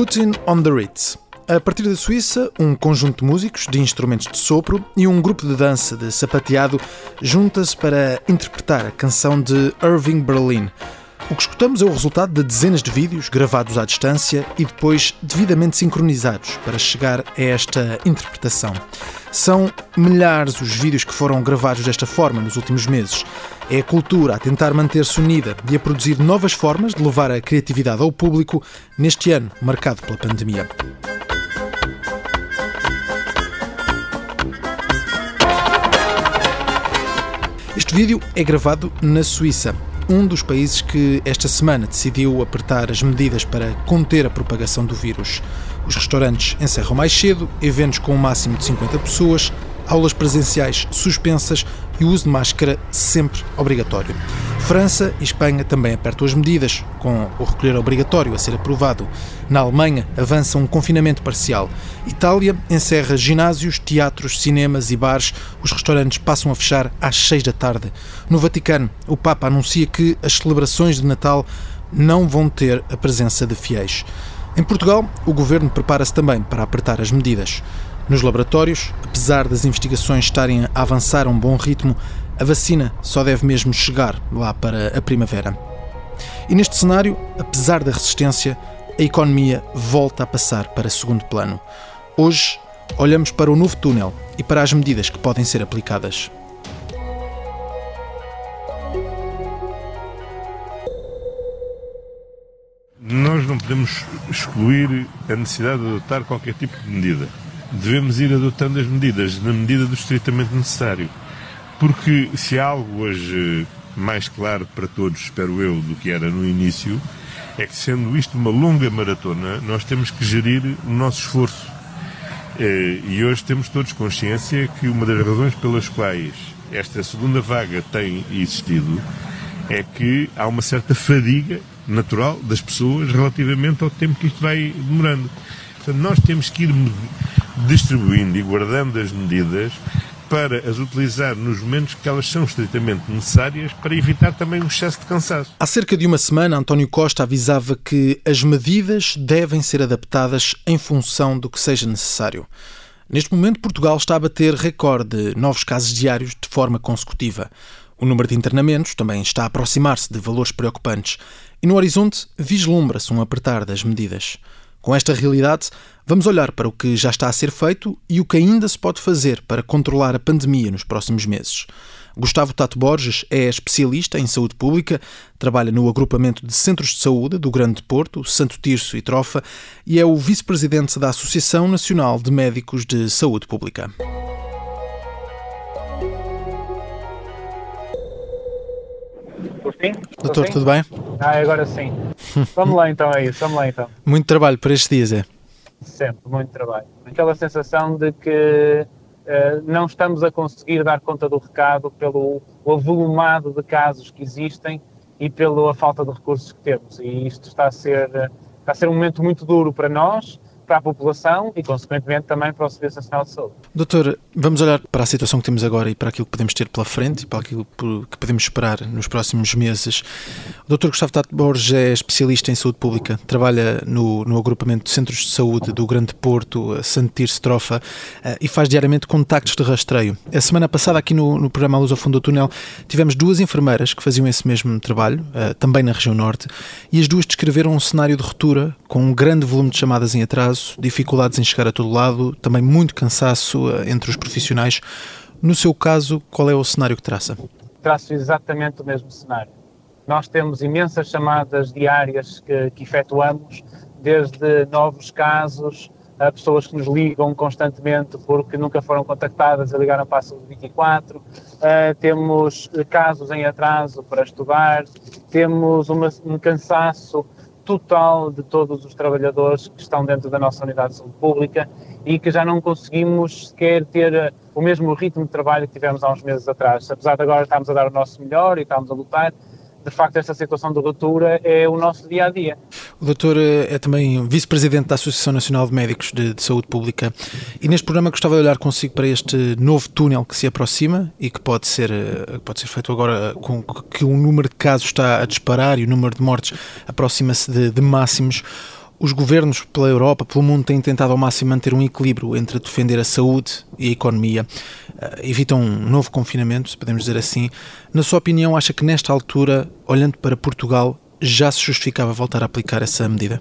Putin on the Ritz. A partir da Suíça, um conjunto de músicos de instrumentos de sopro e um grupo de dança de sapateado junta-se para interpretar a canção de Irving Berlin. O que escutamos é o resultado de dezenas de vídeos gravados à distância e depois devidamente sincronizados para chegar a esta interpretação. São milhares os vídeos que foram gravados desta forma nos últimos meses. É a cultura a tentar manter-se unida e a produzir novas formas de levar a criatividade ao público neste ano marcado pela pandemia. Este vídeo é gravado na Suíça, um dos países que esta semana decidiu apertar as medidas para conter a propagação do vírus. Os restaurantes encerram mais cedo, eventos com um máximo de 50 pessoas, aulas presenciais suspensas e o uso de máscara sempre obrigatório. França e Espanha também apertam as medidas, com o recolher obrigatório a ser aprovado. Na Alemanha avança um confinamento parcial. Itália encerra ginásios, teatros, cinemas e bares. Os restaurantes passam a fechar às seis da tarde. No Vaticano, o Papa anuncia que as celebrações de Natal não vão ter a presença de fiéis. Em Portugal, o governo prepara-se também para apertar as medidas. Nos laboratórios, apesar das investigações estarem a avançar a um bom ritmo, a vacina só deve mesmo chegar lá para a primavera. E neste cenário, apesar da resistência, a economia volta a passar para segundo plano. Hoje, olhamos para o novo túnel e para as medidas que podem ser aplicadas. Nós não podemos excluir a necessidade de adotar qualquer tipo de medida devemos ir adotando as medidas na medida do estritamente necessário. Porque se há algo hoje mais claro para todos, espero eu, do que era no início, é que sendo isto uma longa maratona, nós temos que gerir o nosso esforço. Eh, e hoje temos todos consciência que uma das razões pelas quais esta segunda vaga tem existido é que há uma certa fadiga natural das pessoas relativamente ao tempo que isto vai demorando. Portanto, nós temos que ir distribuindo e guardando as medidas para as utilizar nos momentos que elas são estritamente necessárias para evitar também um excesso de cansaço. Há cerca de uma semana, António Costa avisava que as medidas devem ser adaptadas em função do que seja necessário. Neste momento, Portugal está a bater recorde de novos casos diários de forma consecutiva. O número de internamentos também está a aproximar-se de valores preocupantes e no horizonte vislumbra-se um apertar das medidas. Com esta realidade, vamos olhar para o que já está a ser feito e o que ainda se pode fazer para controlar a pandemia nos próximos meses. Gustavo Tato Borges é especialista em saúde pública, trabalha no agrupamento de centros de saúde do Grande Porto, Santo Tirso e Trofa e é o vice-presidente da Associação Nacional de Médicos de Saúde Pública. Sim? Doutor, sim? tudo bem? Ah, agora sim. vamos lá então, é isso, vamos lá então. Muito trabalho para estes dias, é? Sempre, muito trabalho. Aquela sensação de que uh, não estamos a conseguir dar conta do recado pelo o avolumado de casos que existem e pela falta de recursos que temos. E isto está a ser, está a ser um momento muito duro para nós, para a população e, consequentemente, também para o Serviço Nacional de Saúde. Doutor, vamos olhar para a situação que temos agora e para aquilo que podemos ter pela frente e para aquilo que podemos esperar nos próximos meses. O doutor Gustavo Tato Borges é especialista em saúde pública, trabalha no, no agrupamento de centros de saúde do Grande Porto, Santo Tirso Trofa, eh, e faz diariamente contactos de rastreio. A semana passada, aqui no, no programa Luz ao Fundo do Túnel, tivemos duas enfermeiras que faziam esse mesmo trabalho, eh, também na região norte, e as duas descreveram um cenário de ruptura com um grande volume de chamadas em atraso dificuldades em chegar a todo lado, também muito cansaço eh, entre os profissionais. No seu caso, qual é o cenário que traça? Traço exatamente o mesmo cenário. Nós temos imensas chamadas diárias que, que efetuamos, desde novos casos a pessoas que nos ligam constantemente porque nunca foram contactadas e ligaram para a Saúde 24. Uh, temos casos em atraso para estudar, temos uma, um cansaço total de todos os trabalhadores que estão dentro da nossa unidade de saúde pública e que já não conseguimos sequer ter eh, o mesmo ritmo de trabalho que tivemos há uns meses atrás. Apesar de agora estarmos a dar o nosso melhor e estamos a lutar, de facto, esta situação de ruptura é o nosso dia a dia. O doutor eh, é também vice-presidente da Associação Nacional de Médicos de, de, Saúde Pública e neste programa gostava de olhar consigo para este novo túnel que se aproxima e que pode ser, eh, pode ser feito agora com que o número de casos está a disparar e o número de mortes aproxima-se de, de máximos. Os governos pela Europa, pelo mundo, têm tentado ao máximo manter um equilíbrio entre defender a saúde e a economia. Uh, evitam um novo confinamento, se podemos dizer assim. Na sua opinião, acha que nesta altura, olhando para Portugal, já se justificava voltar a aplicar essa medida?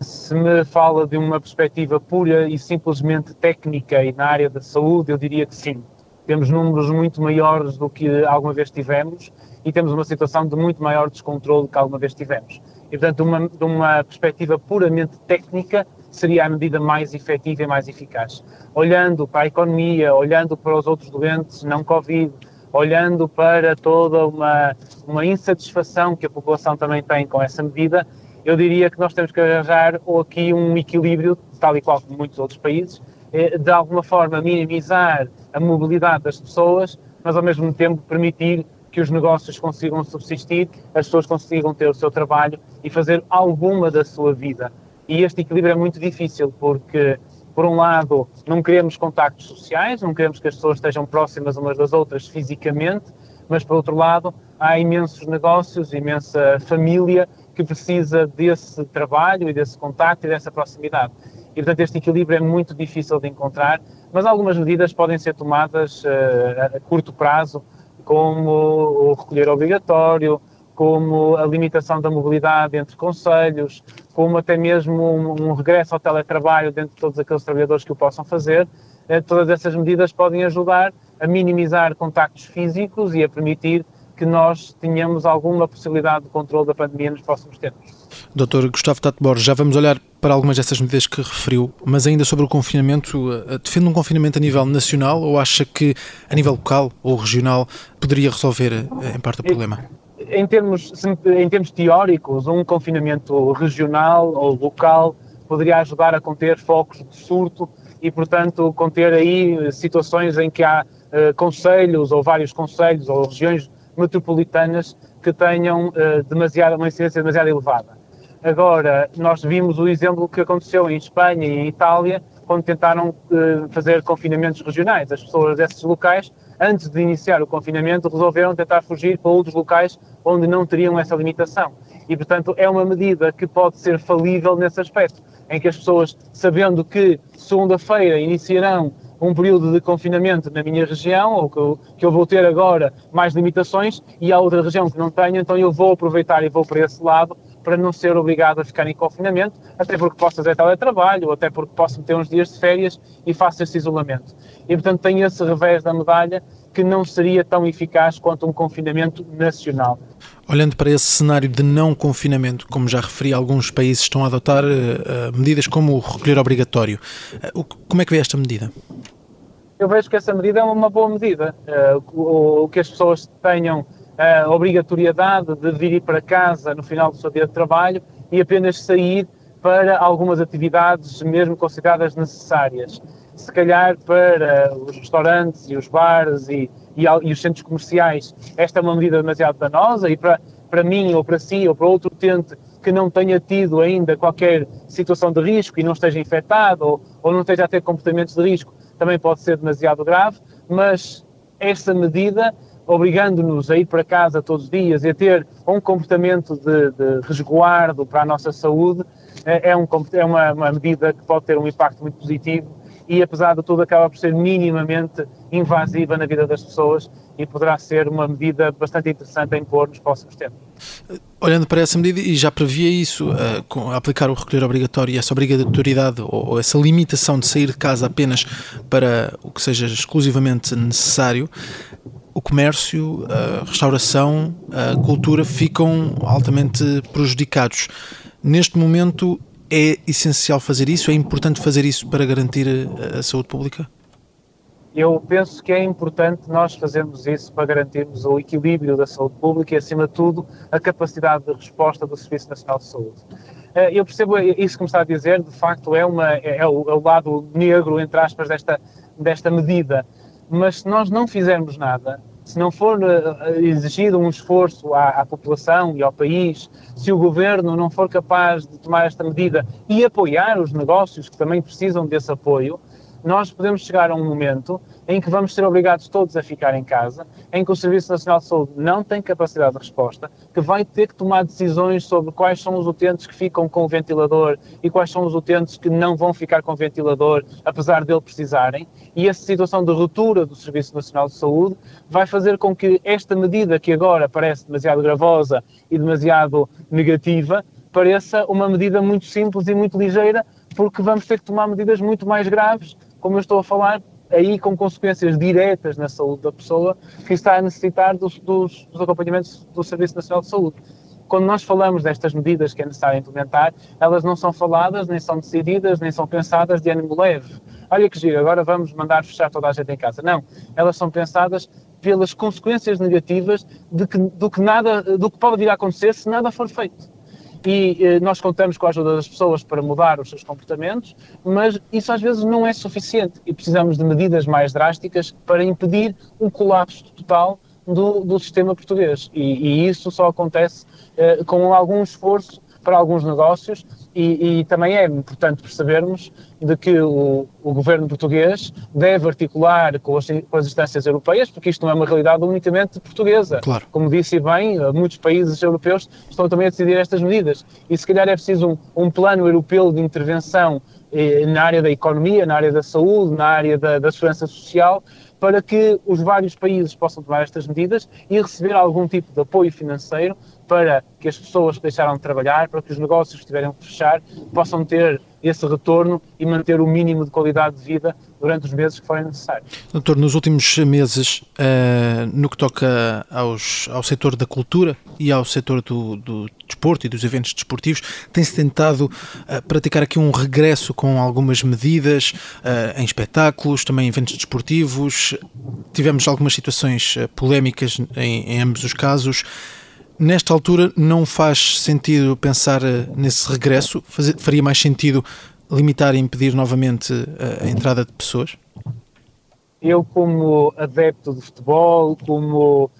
Se me fala de uma perspectiva pura e simplesmente técnica e na área da saúde, eu diria que sim. Temos números muito maiores do que alguma vez tivemos e temos uma situação de muito maior descontrole que alguma vez tivemos. E, portanto, uma, de uma perspectiva puramente técnica, seria a medida mais efetiva e mais eficaz. Olhando para a economia, olhando para os outros doentes não Covid, olhando para toda uma, uma insatisfação que a população também tem com essa medida, eu diria que nós temos que arranjar aqui um equilíbrio, tal e qual como muitos outros países, eh, de alguma forma minimizar a mobilidade das pessoas, mas ao mesmo tempo permitir que os negócios consigam subsistir, as pessoas consigam ter o seu trabalho e fazer alguma da sua vida. E este equilíbrio é muito difícil porque, por um lado, não queremos contactos sociais, não queremos que as pessoas estejam próximas umas das outras fisicamente, mas, por outro lado, há imensos negócios, imensa família que precisa desse trabalho e desse contacto e dessa proximidade. E, portanto, este equilíbrio é muito difícil de encontrar, mas algumas medidas podem ser tomadas uh, a curto prazo como o recolher obrigatório, como a limitação da mobilidade entre conselhos, como até mesmo um, um, regresso ao teletrabalho dentro de todos aqueles trabalhadores que o possam fazer. Eh, todas essas medidas podem ajudar a minimizar contactos físicos e a permitir que nós tenhamos alguma possibilidade de controle da pandemia nos próximos tempos. Doutor Gustavo Tato Borges, já vamos olhar para algumas dessas medidas que referiu, mas ainda sobre o confinamento, eh, defende um confinamento a nível nacional ou acha que a nível local ou regional poderia resolver eh, em parte o problema? Em termos, em termos teóricos, um confinamento regional ou local poderia ajudar a conter focos de surto e, portanto, conter aí situações em que há uh, conselhos ou vários conselhos ou regiões metropolitanas que tenham uh, demasiada, uma incidência demasiado elevada. Agora, nós vimos o exemplo que aconteceu em Espanha e em Itália, quando tentaram uh, fazer confinamentos regionais. As pessoas desses locais, antes de iniciar o confinamento, resolveram tentar fugir para outros locais onde não teriam essa limitação. E, portanto, é uma medida que pode ser falível nesse aspecto, em que as pessoas, sabendo que segunda-feira iniciarão um período de confinamento na minha região, ou que eu, que eu vou ter agora mais limitações, e há outra região que não tenho, então eu vou aproveitar e vou para esse lado para não ser obrigado a ficar em confinamento, até porque posso fazer teletrabalho, ou até porque posso ter uns dias de férias e faço esse isolamento. E, portanto, tem esse revés da medalha que não seria tão eficaz quanto um confinamento nacional. Olhando para esse cenário de não confinamento, como já referi, alguns países estão a adotar uh, medidas como o recolher obrigatório. Uh, como é que vê esta medida? Eu vejo que essa medida é uma boa medida. Uh, o, o, que as pessoas tenham a obrigatoriedade de vir para casa no final do seu dia de trabalho e apenas sair para algumas atividades mesmo consideradas necessárias. Se calhar para os restaurantes e os bares e, e, e os centros comerciais, esta é uma medida demasiado danosa e para, para mim ou para si ou para outro utente que não tenha tido ainda qualquer situação de risco e não esteja infectado ou, ou não esteja a ter comportamentos de risco, também pode ser demasiado grave, mas essa medida obrigando-nos a ir para casa todos os dias e a ter um comportamento de, de resguardo para a nossa saúde, é, é, um, é uma, uma, medida que pode ter um impacto muito positivo e, apesar de tudo, acaba por ser minimamente invasiva na vida das pessoas e poderá ser uma medida bastante interessante a impor nos próximos tempos. Olhando para essa medida, e já previa isso, uh, com aplicar o recolher obrigatório e essa obrigatoriedade ou, ou, essa limitação de sair de casa apenas para o que seja exclusivamente necessário, o comércio, a restauração, a cultura ficam altamente prejudicados. Neste momento é essencial fazer isso? É importante fazer isso para garantir a, saúde pública? Eu penso que é importante nós fazermos isso para garantirmos o equilíbrio da saúde pública e, acima de tudo, a capacidade de resposta do Serviço Nacional de Saúde. Eh, eu percebo isso que me está a dizer, de facto é, uma, é, é, o, é o lado negro, entre aspas, desta, desta medida, mas se nós não fizermos nada, se não for eh, exigido um esforço à, à, população e ao país, se o governo não for capaz de tomar esta medida e apoiar os negócios que também precisam desse apoio, nós podemos chegar a um momento em que vamos ser obrigados todos a ficar em casa, em que o Serviço Nacional de Saúde não tem capacidade de resposta, que vai ter que tomar decisões sobre quais são os utentes que ficam com o ventilador e quais são os utentes que não vão ficar com o ventilador, apesar dele precisarem, e essa situação de ruptura do Serviço Nacional de Saúde vai fazer com que esta medida, que agora parece demasiado gravosa e demasiado negativa, pareça uma medida muito simples e muito ligeira, porque vamos ter que tomar medidas muito mais graves como eu estou a falar, aí com consequências diretas na saúde da pessoa que está a necessitar dos, dos, dos acompanhamentos do Serviço Nacional de Saúde. Quando nós falamos destas medidas que é necessário implementar, elas não são faladas, nem são decididas, nem são pensadas de ânimo leve. Olha que giro, agora vamos mandar fechar toda a gente em casa. Não, elas são pensadas pelas consequências negativas de que, do, que nada, do que pode vir a acontecer se nada for feito e eh, nós contamos com a ajuda das pessoas para mudar os seus comportamentos, mas isso às vezes não é suficiente e precisamos de medidas mais drásticas para impedir um colapso total do, do sistema português. E, e, isso só acontece eh, com algum esforço para alguns negócios e, e, também é importante percebermos de que o, o governo português deve articular com as, com as, instâncias europeias, porque isto não é uma realidade unicamente portuguesa. Claro. Como disse bem, muitos países europeus estão também a decidir estas medidas. E se calhar é preciso um, um plano europeu de intervenção eh, na área da economia, na área da saúde, na área da, da segurança social, para que os vários países possam tomar estas medidas e receber algum tipo de apoio financeiro para que as pessoas que deixaram de trabalhar, para que os negócios que tiverem que fechar, possam ter esse retorno e manter o mínimo de qualidade de vida durante os meses que forem necessários. Doutor, nos últimos meses, uh, no que toca aos, ao setor da cultura e ao setor do, do desporto e dos eventos desportivos, tem-se tentado uh, praticar aqui um regresso com algumas medidas uh, em espetáculos, também em eventos desportivos. Tivemos algumas situações polémicas em, em ambos os casos. Nesta altura, não faz sentido pensar eh, nesse regresso? faria mais sentido limitar e impedir novamente eh, a entrada de pessoas? Eu, como adepto de futebol, como uh,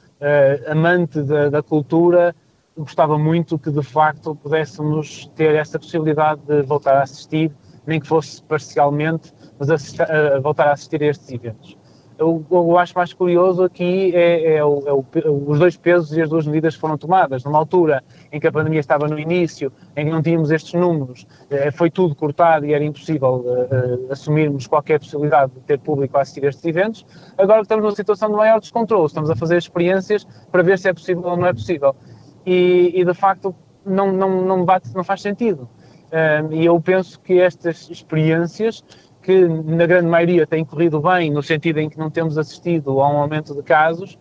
amante da, da, cultura, gostava muito que de facto pudéssemos ter essa possibilidade de voltar a assistir, nem que fosse parcialmente, mas a voltar a assistir a estes eventos eu, eu acho mais curioso aqui é, é, o, é o, os dois pesos e as duas medidas que foram tomadas. Numa altura em que a pandemia estava no início, em que não tínhamos estes números, eh, foi tudo cortado e era impossível uh, assumirmos qualquer possibilidade de ter público a assistir a estes eventos. Agora que estamos numa situação de maior descontrole, estamos a fazer experiências para ver se é possível ou não é possível. E, e de facto não, não, não, bate, não faz sentido. E eu penso que estas experiências que na grande maioria têm corrido bem, no sentido em que não temos assistido a um aumento de casos,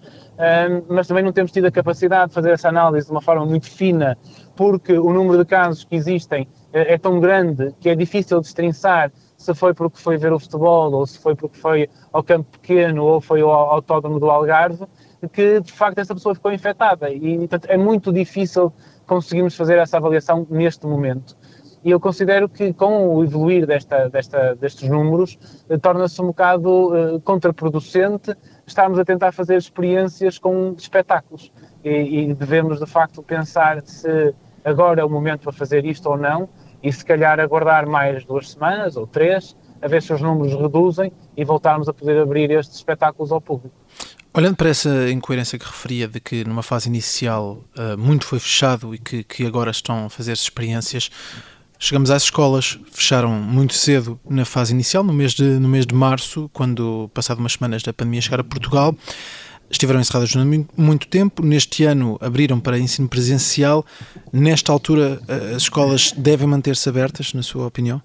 mas também não temos tido a capacidade de fazer essa análise de uma forma muito fina, porque o número de casos que existem é, é tão grande que é difícil destrinçar se foi porque foi ver o futebol, ou se foi porque foi ao campo pequeno, ou foi ao autódromo do Algarve, que de facto essa pessoa ficou infectada. E portanto, é muito difícil conseguirmos fazer essa avaliação neste momento e eu considero que com o evoluir desta, desta, destes números eh, torna-se um bocado eh, contraproducente estarmos a tentar fazer experiências com espetáculos e, e, devemos de facto pensar se agora é o momento para fazer isto ou não e se calhar aguardar mais duas semanas ou três a ver se os números reduzem e voltarmos a poder abrir estes espetáculos ao público. Olhando para essa incoerência que referia de que numa fase inicial uh, muito foi fechado e que, que agora estão a fazer experiências, Chegamos às escolas, fecharam muito cedo na fase inicial, no mês de, no mês de março, quando, passado umas semanas da pandemia chegar a Portugal. Estiveram encerradas durante muito tempo. Neste ano abriram para ensino presencial. Nesta altura, as escolas devem manter-se abertas, na sua opinião?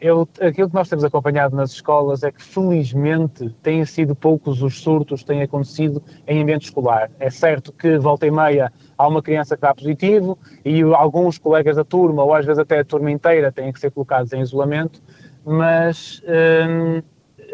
Eu, aquilo que nós temos acompanhado nas escolas é que, felizmente, têm sido poucos os surtos que têm acontecido em ambiente escolar. É certo que, volta e meia, há uma criança que dá positivo e alguns colegas da turma, ou às vezes até a turma inteira, têm que ser colocados em isolamento, mas hum,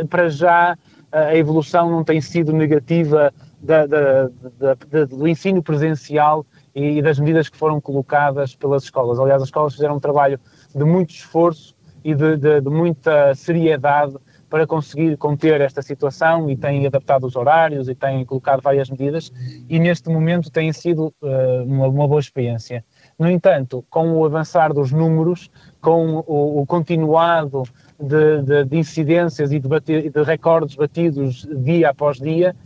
para já a evolução não tem sido negativa da, da, da, do ensino presencial e das medidas que foram colocadas pelas escolas. Aliás, as escolas fizeram um trabalho de muito esforço e de, de, de muita seriedade para conseguir conter esta situação e têm adaptado os horários e têm colocado várias medidas e neste momento tem sido uh, uma, uma, boa experiência. No entanto, com o avançar dos números, com o, o continuado de, de, de, incidências e de, bate, de recordes batidos dia após dia,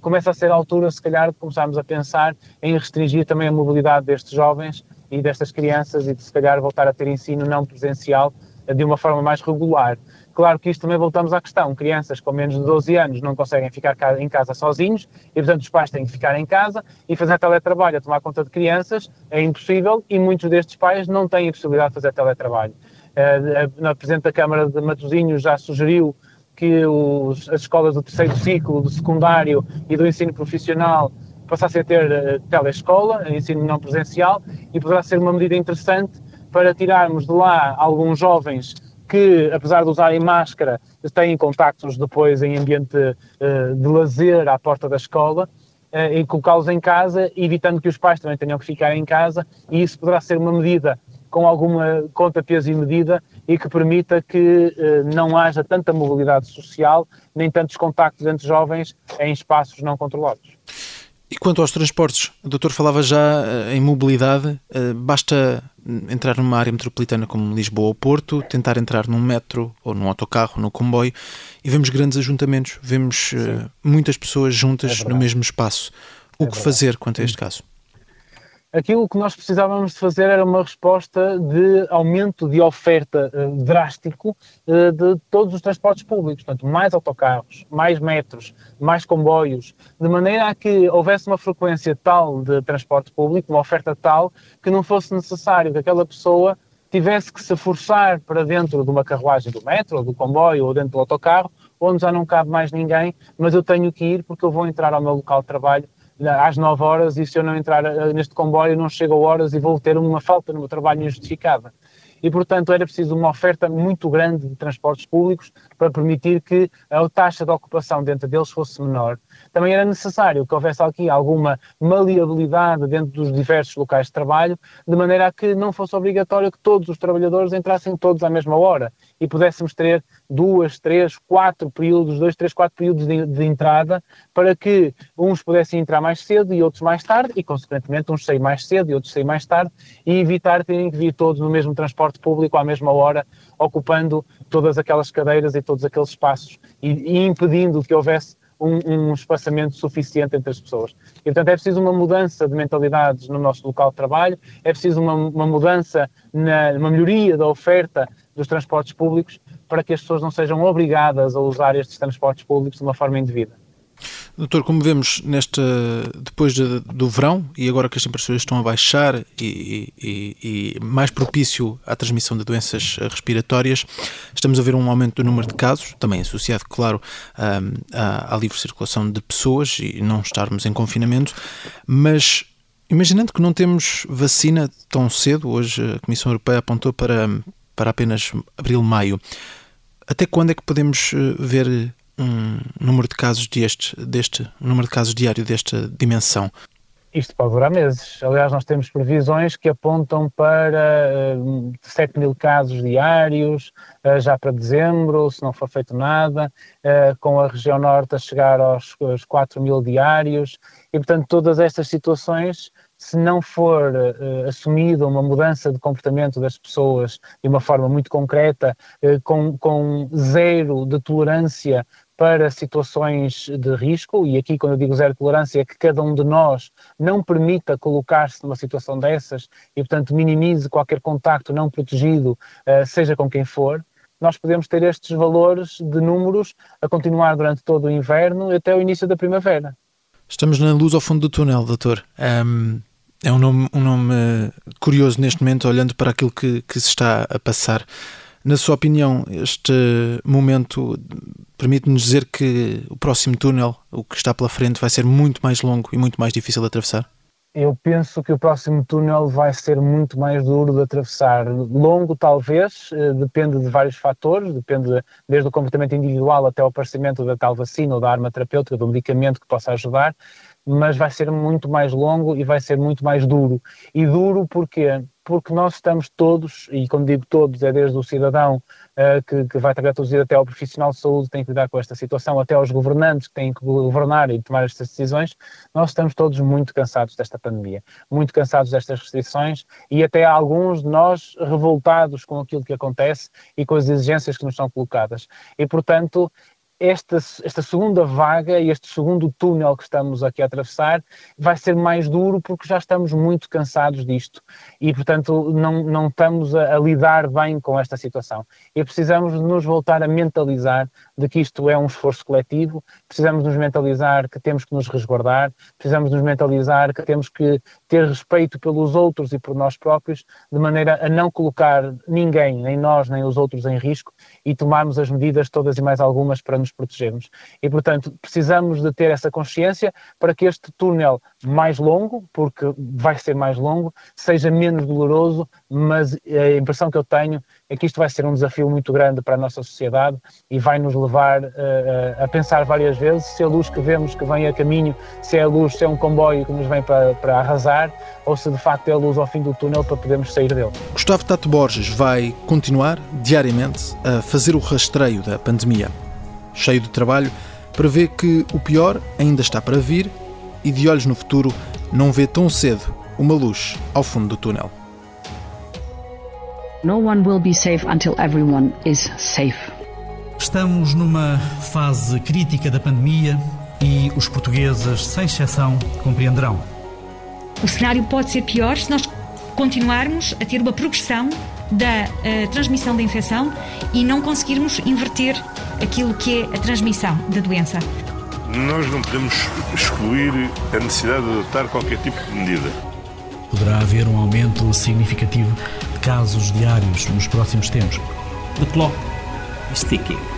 começa a ser a altura, se calhar, de começarmos a pensar em restringir também a mobilidade destes jovens e destas crianças e de, se calhar, voltar a ter ensino não presencial de uma forma mais regular. Claro que isto também voltamos à questão, crianças com menos de 12 anos não conseguem ficar em casa sozinhos e, portanto, os pais têm que ficar em casa e fazer teletrabalho tomar conta de crianças é impossível e muitos destes pais não têm a possibilidade de fazer teletrabalho. Uh, a Presidente da Câmara de Matosinhos já sugeriu que os, as escolas do terceiro ciclo, do secundário e do ensino profissional passassem a ter uh, telescola, ensino não presencial, e poderá ser uma medida interessante para tirarmos de lá alguns jovens que, apesar de usarem máscara, têm contactos depois em ambiente uh, de lazer à porta da escola uh, e colocá-los em casa, evitando que os pais também tenham que ficar em casa, e isso poderá ser uma medida com alguma conta, peso e medida e que permita que uh, não haja tanta mobilidade social, nem tantos contactos entre jovens em espaços não controlados. E quanto aos transportes, o doutor falava já em mobilidade, basta entrar numa área metropolitana como Lisboa ou Porto, tentar entrar num metro ou num autocarro, no comboio, e vemos grandes ajuntamentos, vemos uh, muitas pessoas juntas é no mesmo espaço. O é que fazer quanto a este caso? Aquilo que nós precisávamos de fazer era uma resposta de aumento de oferta uh, drástico uh, de todos os transportes públicos, portanto, mais autocarros, mais metros, mais comboios, de maneira a que houvesse uma frequência tal de transporte público, uma oferta tal, que não fosse necessário que aquela pessoa tivesse que se forçar para dentro de uma carruagem do metro, ou do comboio, ou dentro do autocarro, onde já não cabe mais ninguém, mas eu tenho que ir porque eu vou entrar ao meu local de trabalho às 9 horas e se eu não entrar eh, neste comboio não chego a horas e vou ter uma falta no meu trabalho injustificada e, portanto, era preciso uma oferta muito grande de transportes públicos para permitir que a taxa de ocupação dentro deles fosse menor. Também era necessário que houvesse aqui alguma maleabilidade dentro dos diversos locais de trabalho, de maneira a que não fosse obrigatório que todos os trabalhadores entrassem todos à mesma hora e pudéssemos ter duas, três, quatro períodos, dois, três, quatro períodos de, de entrada, para que uns pudessem entrar mais cedo e outros mais tarde, e, consequentemente, uns sair mais cedo e outros sair mais tarde, e evitar terem que vir todos no mesmo transporte transporte público à mesma hora, ocupando todas aquelas cadeiras e todos aqueles espaços e, e impedindo que houvesse um, um, espaçamento suficiente entre as pessoas. E, portanto, é preciso uma mudança de mentalidades no nosso local de trabalho, é preciso uma, uma mudança, na, uma melhoria da oferta dos transportes públicos para que as pessoas não sejam obrigadas a usar estes transportes públicos de uma forma indevida. Doutor, como vemos nesta, depois de, do verão e agora que as temperaturas estão a baixar e, e, e, mais propício à transmissão de doenças respiratórias, estamos a ver um aumento do número de casos, também associado, claro, à, à livre circulação de pessoas e não estarmos em confinamento, mas imaginando que não temos vacina tão cedo, hoje a Comissão Europeia apontou para, para apenas abril-maio, até quando é que podemos eh, ver um número de casos deste, deste um número de casos diário desta dimensão? Isto pode durar meses. Aliás, nós temos previsões que apontam para uh, eh, 7 mil casos diários, uh, já para dezembro, se não for feito nada, uh, com a região norte a chegar aos, aos 4 mil diários. E, portanto, todas estas situações se não for uh, assumida uma mudança de comportamento das pessoas de uma forma muito concreta, uh, com, com zero de tolerância para situações de risco, e aqui quando eu digo zero tolerância é que cada um de nós não permita colocar-se numa situação dessas e, portanto, minimize qualquer contacto não protegido, uh, seja com quem for, nós podemos ter estes valores de números a continuar durante todo o inverno até o início da primavera. Estamos na luz ao fundo do túnel, doutor. Um, é um nome, um nome curioso neste momento, olhando para aquilo que, que se está a passar. Na sua opinião, este momento permite-nos dizer que o próximo túnel, o que está pela frente, vai ser muito mais longo e muito mais difícil de atravessar? eu penso que o próximo túnel vai ser muito mais duro de atravessar. Longo, talvez, eh, depende de vários fatores, depende desde o comportamento individual até o aparecimento da tal vacina ou da arma terapêutica, do medicamento que possa ajudar, mas vai ser muito mais longo e vai ser muito mais duro. E duro porquê? Porque nós estamos todos, e quando digo todos, é desde o cidadão uh, que, que, vai trabalhar todos até ao profissional de saúde que tem que lidar com esta situação, até aos governantes que têm que governar e tomar estas decisões, nós estamos todos muito cansados desta pandemia, muito cansados destas restrições e até alguns de nós revoltados com aquilo que acontece e com as exigências que nos são colocadas. E, portanto, esta, esta segunda vaga e este segundo túnel que estamos aqui a atravessar vai ser mais duro porque já estamos muito cansados disto. E, portanto, não, não estamos a, a lidar bem com esta situação. E precisamos nos voltar a mentalizar de que isto é um esforço coletivo, precisamos nos mentalizar que temos que nos resguardar, precisamos nos mentalizar que temos que ter respeito pelos outros e por nós próprios, de maneira a não colocar ninguém, nem nós, nem os outros em risco e tomarmos as medidas todas e mais algumas para protegermos. E, portanto, precisamos de ter essa consciência para que este túnel mais longo, porque vai ser mais longo, seja menos doloroso, mas a impressão que eu tenho é que isto vai ser um desafio muito grande para a nossa sociedade e vai nos levar uh, a pensar várias vezes se a luz que vemos que vem a caminho, se é a luz, se é um comboio que nos vem para, para arrasar ou se de facto é a luz ao fim do túnel para podermos sair dele. Gustavo Tato Borges vai continuar diariamente a fazer o rastreio da pandemia cheio de trabalho, prevê que o pior ainda está para vir e, de olhos no futuro, não vê tão cedo uma luz ao fundo do túnel. No one will be safe until everyone is safe. Estamos numa fase crítica da pandemia e os portugueses, sem exceção, compreenderão. O cenário pode ser pior se nós continuarmos a ter uma progressão da uh, transmissão da infecção e não conseguirmos inverter aquilo que é a transmissão da doença. Nós não podemos excluir a necessidade de adotar qualquer tipo de medida. Poderá haver um aumento significativo de casos diários nos próximos tempos. The clock is ticking.